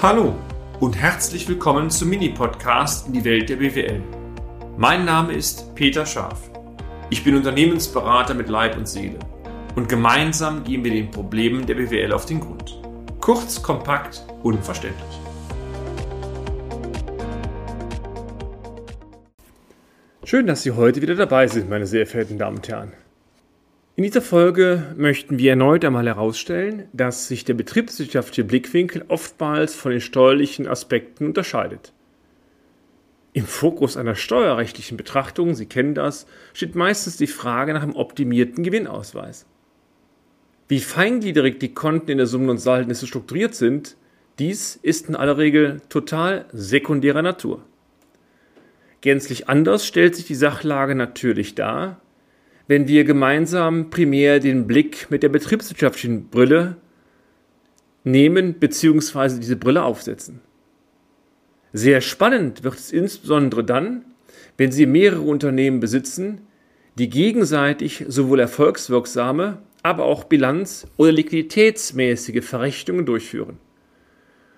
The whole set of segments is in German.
Hallo und herzlich willkommen zum Mini-Podcast in die Welt der BWL. Mein Name ist Peter Scharf. Ich bin Unternehmensberater mit Leib und Seele und gemeinsam gehen wir den Problemen der BWL auf den Grund. Kurz, kompakt, unverständlich. Schön, dass Sie heute wieder dabei sind, meine sehr verehrten Damen und Herren. In dieser Folge möchten wir erneut einmal herausstellen, dass sich der betriebswirtschaftliche Blickwinkel oftmals von den steuerlichen Aspekten unterscheidet. Im Fokus einer steuerrechtlichen Betrachtung, Sie kennen das, steht meistens die Frage nach einem optimierten Gewinnausweis. Wie feingliedrig die Konten in der Summen- und Saldenliste strukturiert sind, dies ist in aller Regel total sekundärer Natur. Gänzlich anders stellt sich die Sachlage natürlich dar, wenn wir gemeinsam primär den Blick mit der betriebswirtschaftlichen Brille nehmen bzw. diese Brille aufsetzen. Sehr spannend wird es insbesondere dann, wenn Sie mehrere Unternehmen besitzen, die gegenseitig sowohl erfolgswirksame, aber auch bilanz- oder liquiditätsmäßige Verrechnungen durchführen.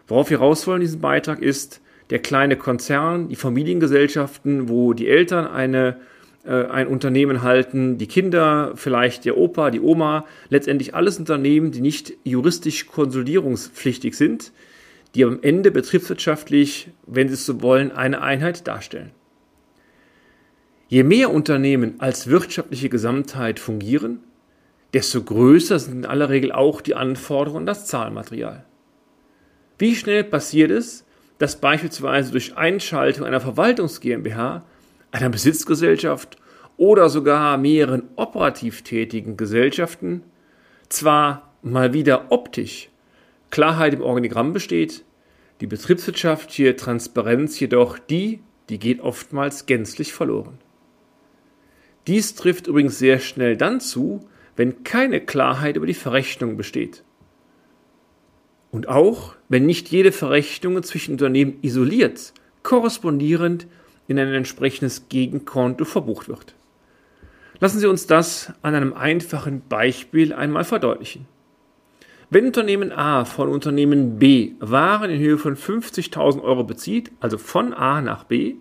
Worauf wir raus wollen in diesem Beitrag ist, der kleine Konzern, die Familiengesellschaften, wo die Eltern eine ein Unternehmen halten, die Kinder, vielleicht der Opa, die Oma, letztendlich alles Unternehmen, die nicht juristisch konsolidierungspflichtig sind, die am Ende betriebswirtschaftlich, wenn Sie es so wollen, eine Einheit darstellen. Je mehr Unternehmen als wirtschaftliche Gesamtheit fungieren, desto größer sind in aller Regel auch die Anforderungen an das Zahlmaterial. Wie schnell passiert es, dass beispielsweise durch Einschaltung einer Verwaltungs GmbH einer Besitzgesellschaft oder sogar mehreren operativ tätigen Gesellschaften zwar mal wieder optisch Klarheit im Organigramm besteht, die betriebswirtschaftliche Transparenz jedoch die, die geht oftmals gänzlich verloren. Dies trifft übrigens sehr schnell dann zu, wenn keine Klarheit über die Verrechnung besteht. Und auch, wenn nicht jede Verrechnung zwischen Unternehmen isoliert, korrespondierend in ein entsprechendes Gegenkonto verbucht wird. Lassen Sie uns das an einem einfachen Beispiel einmal verdeutlichen. Wenn Unternehmen A von Unternehmen B Waren in Höhe von 50.000 Euro bezieht, also von A nach B,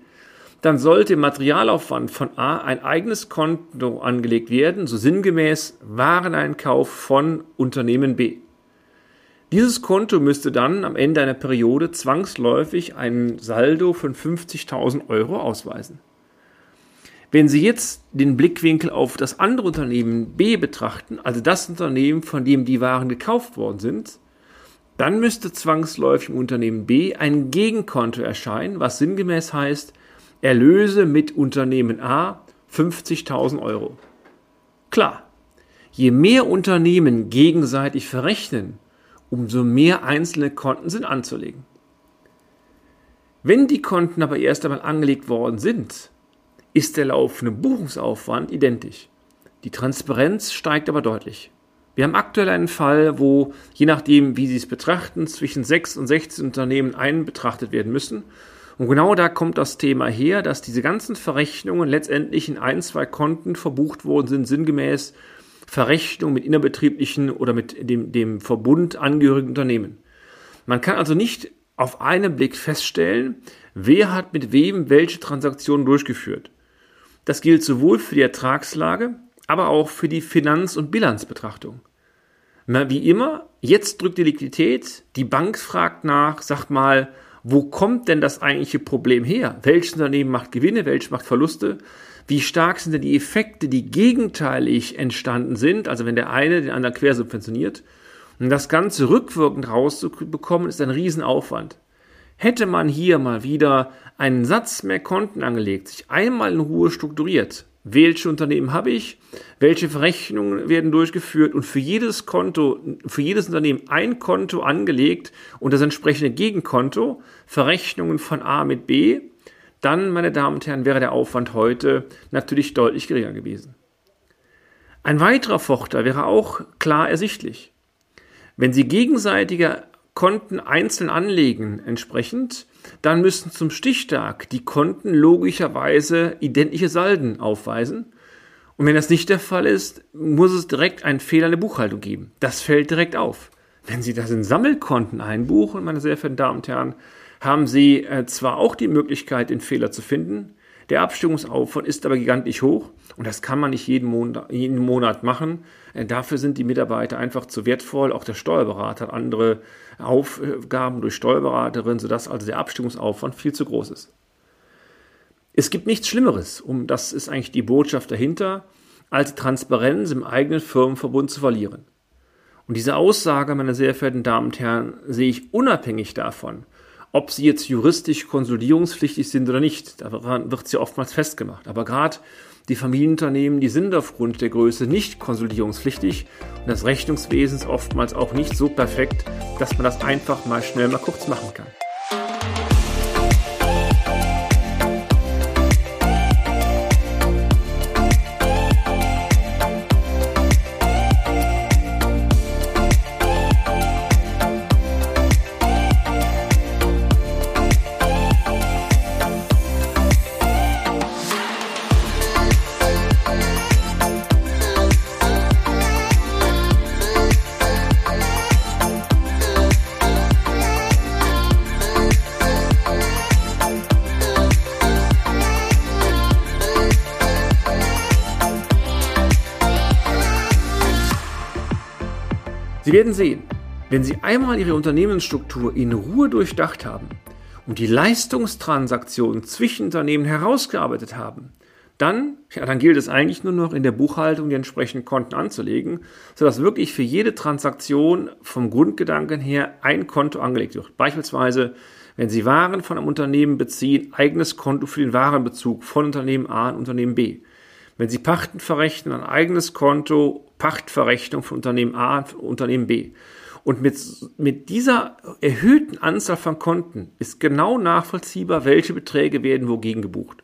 dann sollte im Materialaufwand von A ein eigenes Konto angelegt werden, so sinngemäß Wareneinkauf von Unternehmen B. Dieses Konto müsste dann am Ende einer Periode zwangsläufig einen Saldo von 50.000 Euro ausweisen. Wenn Sie jetzt den Blickwinkel auf das andere Unternehmen B betrachten, also das Unternehmen, von dem die Waren gekauft worden sind, dann müsste zwangsläufig im Unternehmen B ein Gegenkonto erscheinen, was sinngemäß heißt, Erlöse mit Unternehmen A 50.000 Euro. Klar, je mehr Unternehmen gegenseitig verrechnen, umso mehr einzelne Konten sind anzulegen. Wenn die Konten aber erst einmal angelegt worden sind, ist der laufende Buchungsaufwand identisch. Die Transparenz steigt aber deutlich. Wir haben aktuell einen Fall, wo, je nachdem, wie Sie es betrachten, zwischen 6 und 16 Unternehmen ein betrachtet werden müssen. Und genau da kommt das Thema her, dass diese ganzen Verrechnungen letztendlich in ein, zwei Konten verbucht worden sind, sinngemäß Verrechnung mit innerbetrieblichen oder mit dem, dem Verbund angehörigen Unternehmen. Man kann also nicht auf einen Blick feststellen, wer hat mit wem welche Transaktionen durchgeführt. Das gilt sowohl für die Ertragslage, aber auch für die Finanz- und Bilanzbetrachtung. Wie immer, jetzt drückt die Liquidität, die Bank fragt nach, sagt mal, wo kommt denn das eigentliche Problem her? Welches Unternehmen macht Gewinne, welches macht Verluste? Wie stark sind denn die Effekte, die gegenteilig entstanden sind, also wenn der eine den anderen quersubventioniert? Und das Ganze rückwirkend rauszubekommen, ist ein Riesenaufwand. Hätte man hier mal wieder einen Satz mehr Konten angelegt, sich einmal in Ruhe strukturiert, welche Unternehmen habe ich, welche Verrechnungen werden durchgeführt und für jedes Konto, für jedes Unternehmen ein Konto angelegt und das entsprechende Gegenkonto, Verrechnungen von A mit B, dann, meine Damen und Herren, wäre der Aufwand heute natürlich deutlich geringer gewesen. Ein weiterer Vorteil wäre auch klar ersichtlich. Wenn Sie gegenseitige Konten einzeln anlegen entsprechend, dann müssen zum Stichtag die Konten logischerweise identische Salden aufweisen. Und wenn das nicht der Fall ist, muss es direkt einen Fehler in der Buchhaltung geben. Das fällt direkt auf. Wenn Sie das in Sammelkonten einbuchen, meine sehr verehrten Damen und Herren, haben Sie äh, zwar auch die Möglichkeit, den Fehler zu finden, der Abstimmungsaufwand ist aber gigantisch hoch und das kann man nicht jeden Monat, jeden Monat machen. Äh, dafür sind die Mitarbeiter einfach zu wertvoll. Auch der Steuerberater hat andere Aufgaben durch Steuerberaterin, sodass also der Abstimmungsaufwand viel zu groß ist. Es gibt nichts Schlimmeres, um das ist eigentlich die Botschaft dahinter, als Transparenz im eigenen Firmenverbund zu verlieren. Und diese Aussage, meine sehr verehrten Damen und Herren, sehe ich unabhängig davon, ob sie jetzt juristisch konsolidierungspflichtig sind oder nicht. Daran wird sie oftmals festgemacht. Aber gerade die Familienunternehmen, die sind aufgrund der Größe nicht konsolidierungspflichtig und das Rechnungswesen ist oftmals auch nicht so perfekt, dass man das einfach mal schnell mal kurz machen kann. Sie werden sehen, wenn Sie einmal Ihre Unternehmensstruktur in Ruhe durchdacht haben und die Leistungstransaktionen zwischen Unternehmen herausgearbeitet haben, dann, ja, dann gilt es eigentlich nur noch in der Buchhaltung die entsprechenden Konten anzulegen, sodass wirklich für jede Transaktion vom Grundgedanken her ein Konto angelegt wird. Beispielsweise, wenn Sie Waren von einem Unternehmen beziehen, eigenes Konto für den Warenbezug von Unternehmen A und Unternehmen B. Wenn Sie Pachten verrechnen, ein eigenes Konto, Pachtverrechnung von Unternehmen A und Unternehmen B. Und mit, mit dieser erhöhten Anzahl von Konten ist genau nachvollziehbar, welche Beträge werden wogegen gebucht.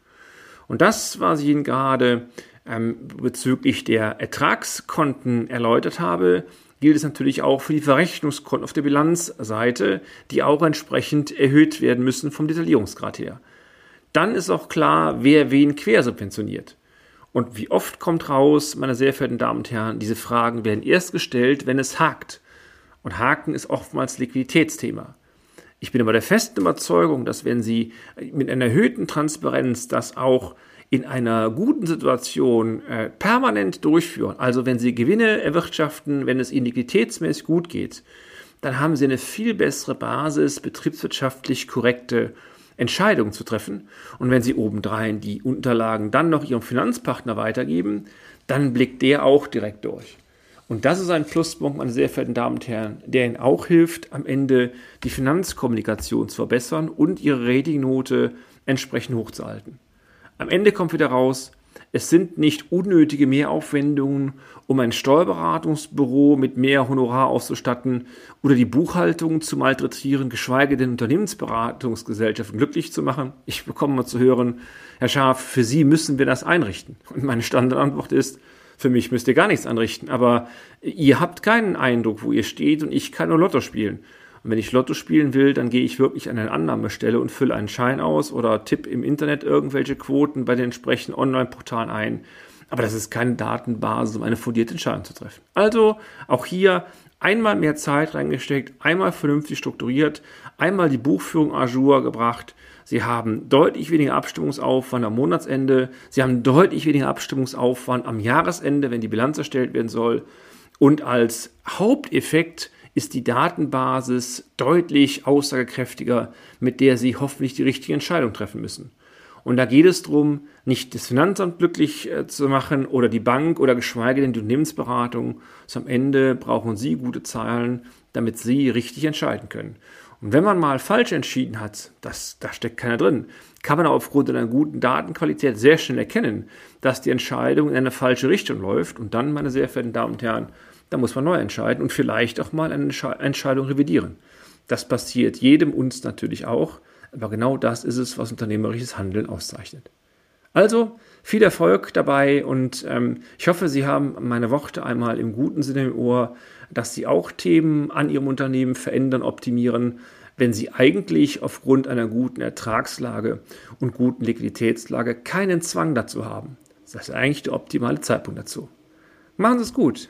Und das, was ich Ihnen gerade ähm, bezüglich der Ertragskonten erläutert habe, gilt es natürlich auch für die Verrechnungskonten auf der Bilanzseite, die auch entsprechend erhöht werden müssen vom Detaillierungsgrad her. Dann ist auch klar, wer wen quersubventioniert. Und wie oft kommt raus, meine sehr verehrten Damen und Herren, diese Fragen werden erst gestellt, wenn es hakt. Und Haken ist oftmals Liquiditätsthema. Ich bin aber der festen Überzeugung, dass wenn Sie mit einer erhöhten Transparenz das auch in einer guten Situation äh, permanent durchführen, also wenn Sie Gewinne erwirtschaften, wenn es Ihnen liquiditätsmäßig gut geht, dann haben Sie eine viel bessere Basis, betriebswirtschaftlich korrekte Entscheidungen zu treffen. Und wenn Sie obendrein die Unterlagen dann noch Ihrem Finanzpartner weitergeben, dann blickt der auch direkt durch. Und das ist ein Pluspunkt, meine sehr verehrten Damen und Herren, der Ihnen auch hilft, am Ende die Finanzkommunikation zu verbessern und Ihre Ratingnote entsprechend hochzuhalten. Am Ende kommt wieder raus, es sind nicht unnötige Mehraufwendungen, um ein Steuerberatungsbüro mit mehr Honorar auszustatten oder die Buchhaltung zu malträtieren, geschweige denn Unternehmensberatungsgesellschaften glücklich zu machen. Ich bekomme mal zu hören, Herr Scharf, für Sie müssen wir das einrichten. Und meine Standardantwort ist, für mich müsst ihr gar nichts anrichten, aber ihr habt keinen Eindruck, wo ihr steht und ich kann nur Lotto spielen. Und wenn ich Lotto spielen will, dann gehe ich wirklich an eine Annahmestelle und fülle einen Schein aus oder tippe im Internet irgendwelche Quoten bei den entsprechenden Online-Portalen ein. Aber das ist keine Datenbasis, um eine fundierte Entscheidung zu treffen. Also auch hier einmal mehr Zeit reingesteckt, einmal vernünftig strukturiert, einmal die Buchführung jour gebracht. Sie haben deutlich weniger Abstimmungsaufwand am Monatsende. Sie haben deutlich weniger Abstimmungsaufwand am Jahresende, wenn die Bilanz erstellt werden soll. Und als Haupteffekt ist die Datenbasis deutlich aussagekräftiger, mit der Sie hoffentlich die richtige Entscheidung treffen müssen. Und da geht es darum, nicht das Finanzamt glücklich äh, zu machen oder die Bank oder geschweige denn die Unternehmensberatung. sondern am Ende brauchen Sie gute Zahlen, damit Sie richtig entscheiden können. Und wenn man mal falsch entschieden hat, das, da steckt keiner drin, kann man aufgrund einer guten Datenqualität sehr schnell erkennen, dass die Entscheidung in eine falsche Richtung läuft. Und dann, meine sehr verehrten Damen und Herren, da muss man neu entscheiden und vielleicht auch mal eine Entscheidung revidieren. Das passiert jedem uns natürlich auch, aber genau das ist es, was unternehmerisches Handeln auszeichnet. Also viel Erfolg dabei und ähm, ich hoffe, Sie haben meine Worte einmal im guten Sinne im Ohr, dass Sie auch Themen an Ihrem Unternehmen verändern, optimieren, wenn Sie eigentlich aufgrund einer guten Ertragslage und guten Liquiditätslage keinen Zwang dazu haben. Das ist eigentlich der optimale Zeitpunkt dazu. Machen Sie es gut.